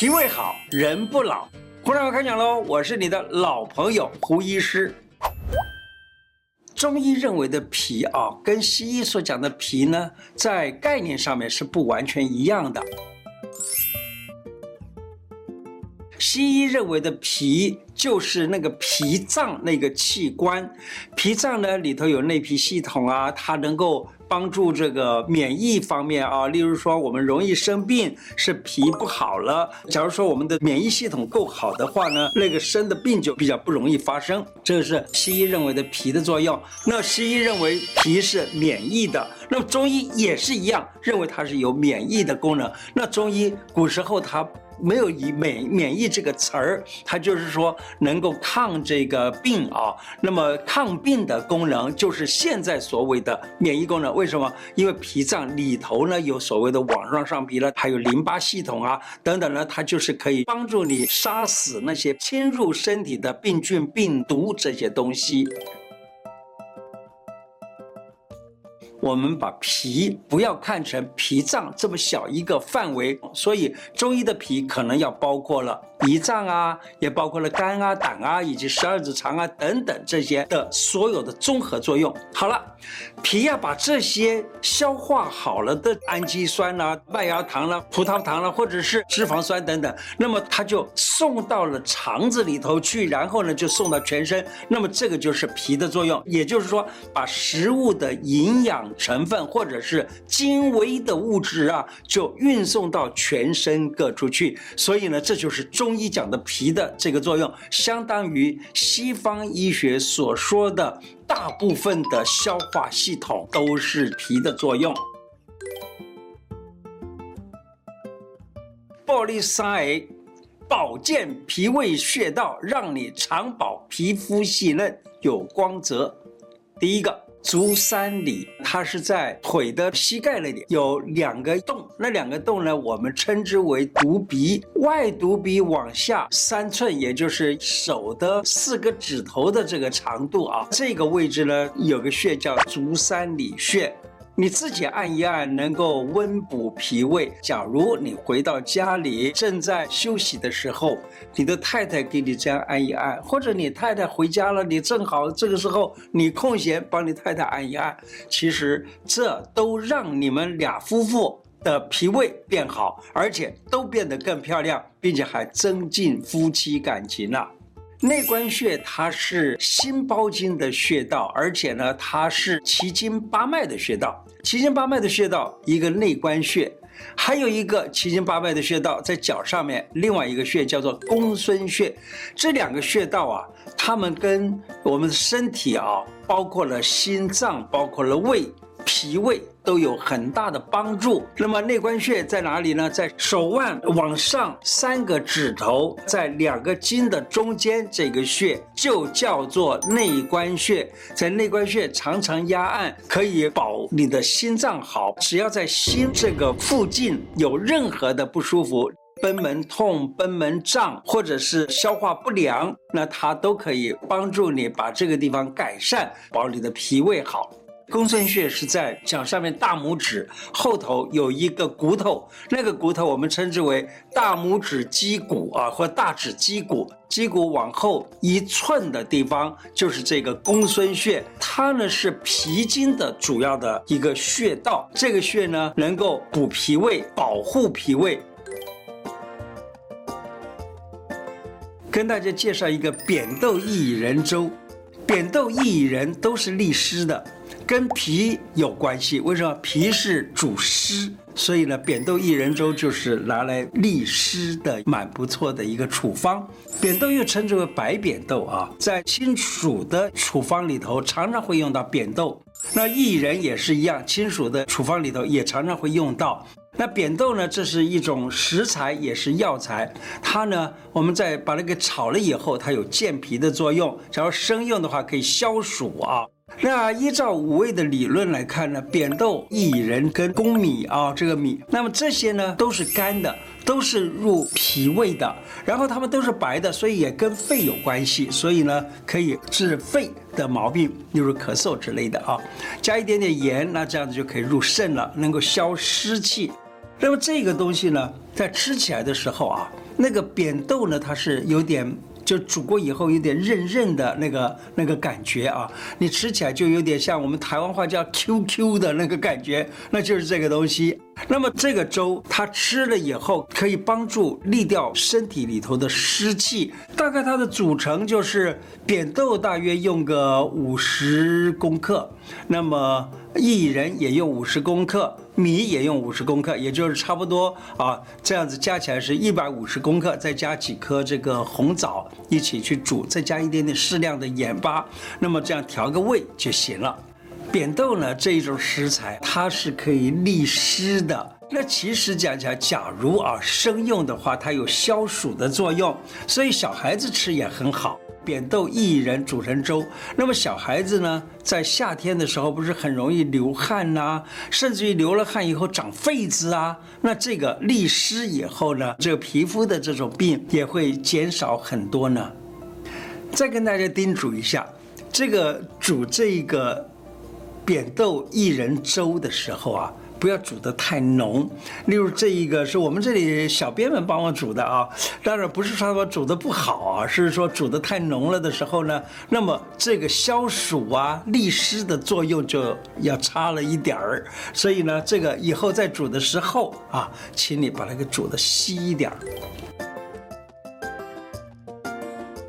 脾胃好，人不老。胡大夫开讲喽，我是你的老朋友胡医师。中医认为的脾啊，跟西医所讲的脾呢，在概念上面是不完全一样的。西医认为的脾就是那个脾脏那个器官，脾脏呢里头有内皮系统啊，它能够帮助这个免疫方面啊。例如说，我们容易生病是脾不好了。假如说我们的免疫系统够好的话呢，那个生的病就比较不容易发生。这是西医认为的脾的作用。那西医认为脾是免疫的，那么中医也是一样，认为它是有免疫的功能。那中医古时候它。没有以免免疫这个词儿，它就是说能够抗这个病啊。那么抗病的功能就是现在所谓的免疫功能。为什么？因为脾脏里头呢有所谓的网状上皮了，还有淋巴系统啊等等呢，它就是可以帮助你杀死那些侵入身体的病菌、病毒这些东西。我们把脾不要看成脾脏这么小一个范围，所以中医的脾可能要包括了胰脏啊，也包括了肝啊、胆啊，以及十二指肠啊等等这些的所有的综合作用。好了，脾要把这些消化好了的氨基酸啦、麦芽糖啦、葡萄糖啦、或者是脂肪酸等等，那么它就送到了肠子里头去，然后呢就送到全身。那么这个就是脾的作用，也就是说把食物的营养。成分或者是精微的物质啊，就运送到全身各处去。所以呢，这就是中中医讲的脾的这个作用，相当于西方医学所说的大部分的消化系统都是脾的作用。暴力塞，保健脾胃穴道，让你长保皮肤细嫩有光泽。第一个。足三里，它是在腿的膝盖那里有两个洞，那两个洞呢，我们称之为足鼻。外足鼻往下三寸，也就是手的四个指头的这个长度啊，这个位置呢，有个穴叫足三里穴。你自己按一按，能够温补脾胃。假如你回到家里正在休息的时候，你的太太给你这样按一按，或者你太太回家了，你正好这个时候你空闲，帮你太太按一按，其实这都让你们俩夫妇的脾胃变好，而且都变得更漂亮，并且还增进夫妻感情了。内关穴它是心包经的穴道，而且呢，它是奇经八脉的穴道。奇经八脉的穴道，一个内关穴，还有一个奇经八脉的穴道在脚上面，另外一个穴叫做公孙穴。这两个穴道啊，它们跟我们的身体啊，包括了心脏，包括了胃。脾胃都有很大的帮助。那么内关穴在哪里呢？在手腕往上三个指头，在两个筋的中间，这个穴就叫做内关穴。在内关穴常常压按，可以保你的心脏好。只要在心这个附近有任何的不舒服，贲门痛、贲门胀，或者是消化不良，那它都可以帮助你把这个地方改善，保你的脾胃好。公孙穴是在脚上面大拇指后头有一个骨头，那个骨头我们称之为大拇指肌骨啊，或大指肌骨。肌骨往后一寸的地方就是这个公孙穴，它呢是脾经的主要的一个穴道。这个穴呢能够补脾胃，保护脾胃。跟大家介绍一个扁豆薏仁粥，扁豆薏仁都是利湿的。跟脾有关系，为什么？脾是主湿，所以呢，扁豆薏仁粥就是拿来利湿的，蛮不错的一个处方。扁豆又称之为白扁豆啊，在清暑的处方里头常常会用到扁豆。那薏仁也是一样，清暑的处方里头也常常会用到。那扁豆呢，这是一种食材，也是药材。它呢，我们在把它给炒了以后，它有健脾的作用。假如生用的话，可以消暑啊。那依照五味的理论来看呢，扁豆、薏仁跟粳米啊，这个米，那么这些呢都是干的，都是入脾胃的，然后它们都是白的，所以也跟肺有关系，所以呢可以治肺的毛病，例如咳嗽之类的啊。加一点点盐，那这样子就可以入肾了，能够消湿气。那么这个东西呢，在吃起来的时候啊。那个扁豆呢，它是有点。就煮过以后有点韧韧的那个那个感觉啊，你吃起来就有点像我们台湾话叫 QQ 的那个感觉，那就是这个东西。那么这个粥它吃了以后可以帮助利掉身体里头的湿气。大概它的组成就是扁豆大约用个五十公克，那么。薏仁也用五十公克，米也用五十公克，也就是差不多啊，这样子加起来是一百五十公克，再加几颗这个红枣一起去煮，再加一点点适量的盐巴，那么这样调个味就行了。扁豆呢，这一种食材它是可以利湿的，那其实讲起来，假如啊生用的话，它有消暑的作用，所以小孩子吃也很好。扁豆薏仁煮成粥，那么小孩子呢，在夏天的时候不是很容易流汗呐，甚至于流了汗以后长痱子啊，那这个利湿以后呢，这个皮肤的这种病也会减少很多呢。再跟大家叮嘱一下，这个煮这个扁豆薏仁粥的时候啊。不要煮得太浓，例如这一个是我们这里小编们帮我煮的啊，当然不是说我煮得不好啊，是说煮得太浓了的时候呢，那么这个消暑啊、利湿的作用就要差了一点儿，所以呢，这个以后在煮的时候啊，请你把它给煮得稀一点儿。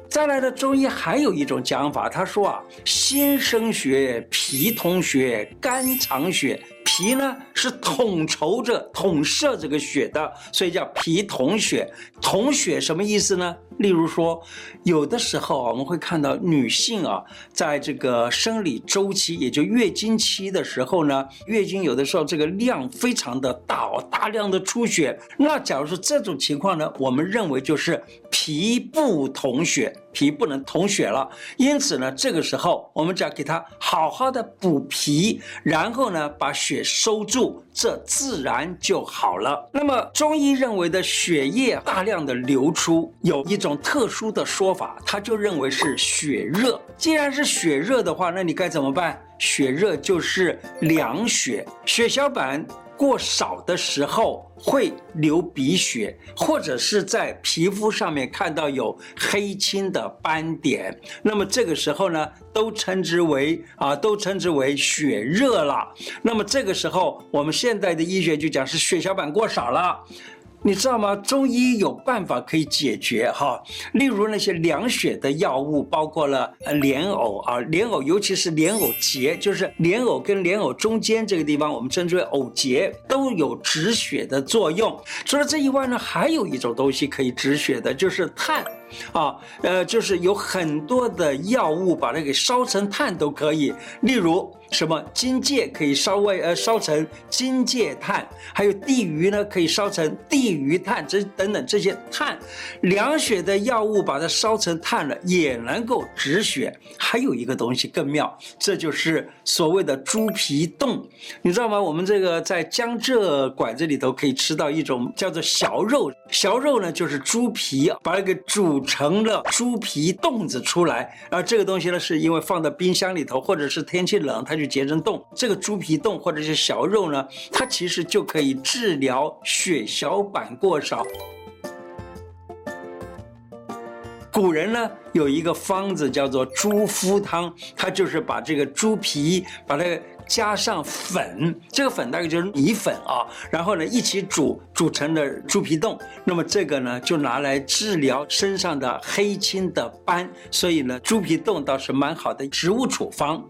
再来的中医还有一种讲法，他说啊，心生血，脾同血，肝藏血。脾呢是统筹着、统摄这个血的，所以叫脾统血。统血什么意思呢？例如说，有的时候啊，我们会看到女性啊，在这个生理周期，也就月经期的时候呢，月经有的时候这个量非常的大哦，大量的出血。那假如说这种情况呢，我们认为就是脾不统血。脾不能统血了，因此呢，这个时候我们只要给他好好的补脾，然后呢，把血收住，这自然就好了。那么中医认为的血液大量的流出，有一种特殊的说法，他就认为是血热。既然是血热的话，那你该怎么办？血热就是凉血，血小板。过少的时候会流鼻血，或者是在皮肤上面看到有黑青的斑点，那么这个时候呢，都称之为啊，都称之为血热了。那么这个时候，我们现在的医学就讲是血小板过少了。你知道吗？中医有办法可以解决哈，例如那些凉血的药物，包括了莲藕啊，莲藕尤其是莲藕节，就是莲藕跟莲藕中间这个地方，我们称之为藕节，都有止血的作用。除了这以外呢，还有一种东西可以止血的，就是炭。啊，呃，就是有很多的药物把它给烧成炭都可以，例如什么荆芥可以烧为呃烧成荆芥炭，还有地榆呢可以烧成地榆炭，这等等这些炭，凉血的药物把它烧成炭了也能够止血。还有一个东西更妙，这就是所谓的猪皮冻，你知道吗？我们这个在江浙馆子里头可以吃到一种叫做小肉，小肉呢就是猪皮，把它给煮。成了猪皮冻子出来，而这个东西呢，是因为放在冰箱里头，或者是天气冷，它就结成冻。这个猪皮冻或者是小肉呢，它其实就可以治疗血小板过少。古人呢有一个方子叫做猪肤汤，它就是把这个猪皮把它。加上粉，这个粉大概就是米粉啊，然后呢一起煮，煮成了猪皮冻。那么这个呢就拿来治疗身上的黑青的斑，所以呢猪皮冻倒是蛮好的植物处方。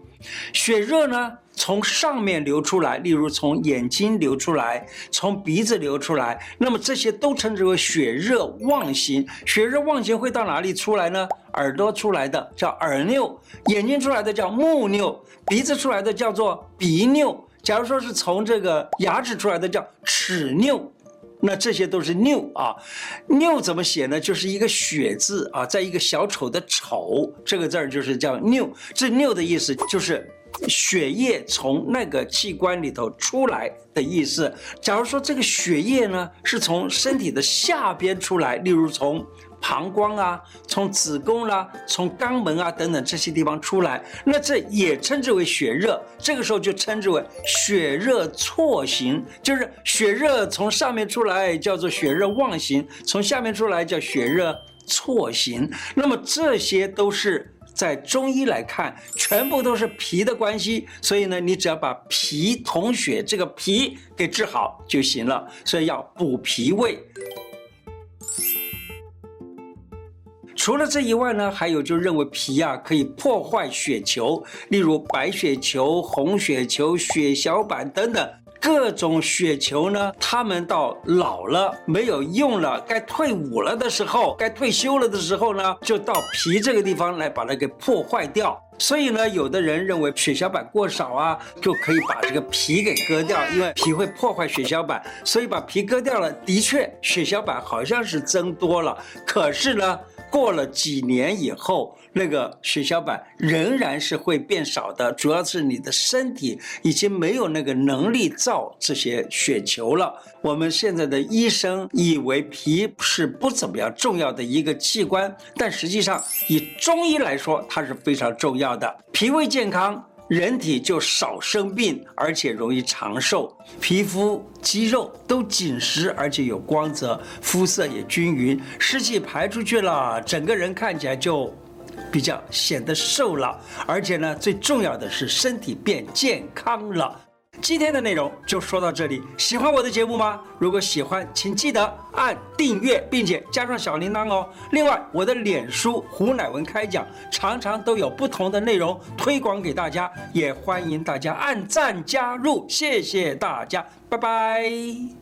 血热呢，从上面流出来，例如从眼睛流出来，从鼻子流出来，那么这些都称之为血热妄行。血热妄行会到哪里出来呢？耳朵出来的叫耳聂，眼睛出来的叫目聂，鼻子出来的叫做鼻聂。假如说是从这个牙齿出来的叫齿聂，那这些都是拗啊。拗怎么写呢？就是一个血字啊，在一个小丑的丑这个字儿就是叫拗。这拗的意思就是。血液从那个器官里头出来的意思。假如说这个血液呢是从身体的下边出来，例如从膀胱啊，从子宫啦、从肛门啊等等这些地方出来，那这也称之为血热。这个时候就称之为血热错行，就是血热从上面出来叫做血热妄行，从下面出来叫血热错行。那么这些都是。在中医来看，全部都是脾的关系，所以呢，你只要把脾统血这个脾给治好就行了。所以要补脾胃。除了这以外呢，还有就认为脾啊可以破坏血球，例如白血球、红血球、血小板等等。各种血球呢，他们到老了没有用了，该退伍了的时候，该退休了的时候呢，就到皮这个地方来把它给破坏掉。所以呢，有的人认为血小板过少啊，就可以把这个皮给割掉，因为皮会破坏血小板，所以把皮割掉了，的确血小板好像是增多了，可是呢。过了几年以后，那个血小板仍然是会变少的，主要是你的身体已经没有那个能力造这些血球了。我们现在的医生以为脾是不怎么样重要的一个器官，但实际上以中医来说，它是非常重要的。脾胃健康，人体就少生病，而且容易长寿，皮肤肌肉都紧实，而且有光泽，肤色也均匀，湿气排出去了，整个人看起来就比较显得瘦了，而且呢，最重要的是身体变健康了。今天的内容就说到这里，喜欢我的节目吗？如果喜欢，请记得按订阅，并且加上小铃铛哦。另外，我的脸书胡乃文开讲常常都有不同的内容推广给大家，也欢迎大家按赞加入，谢谢大家，拜拜。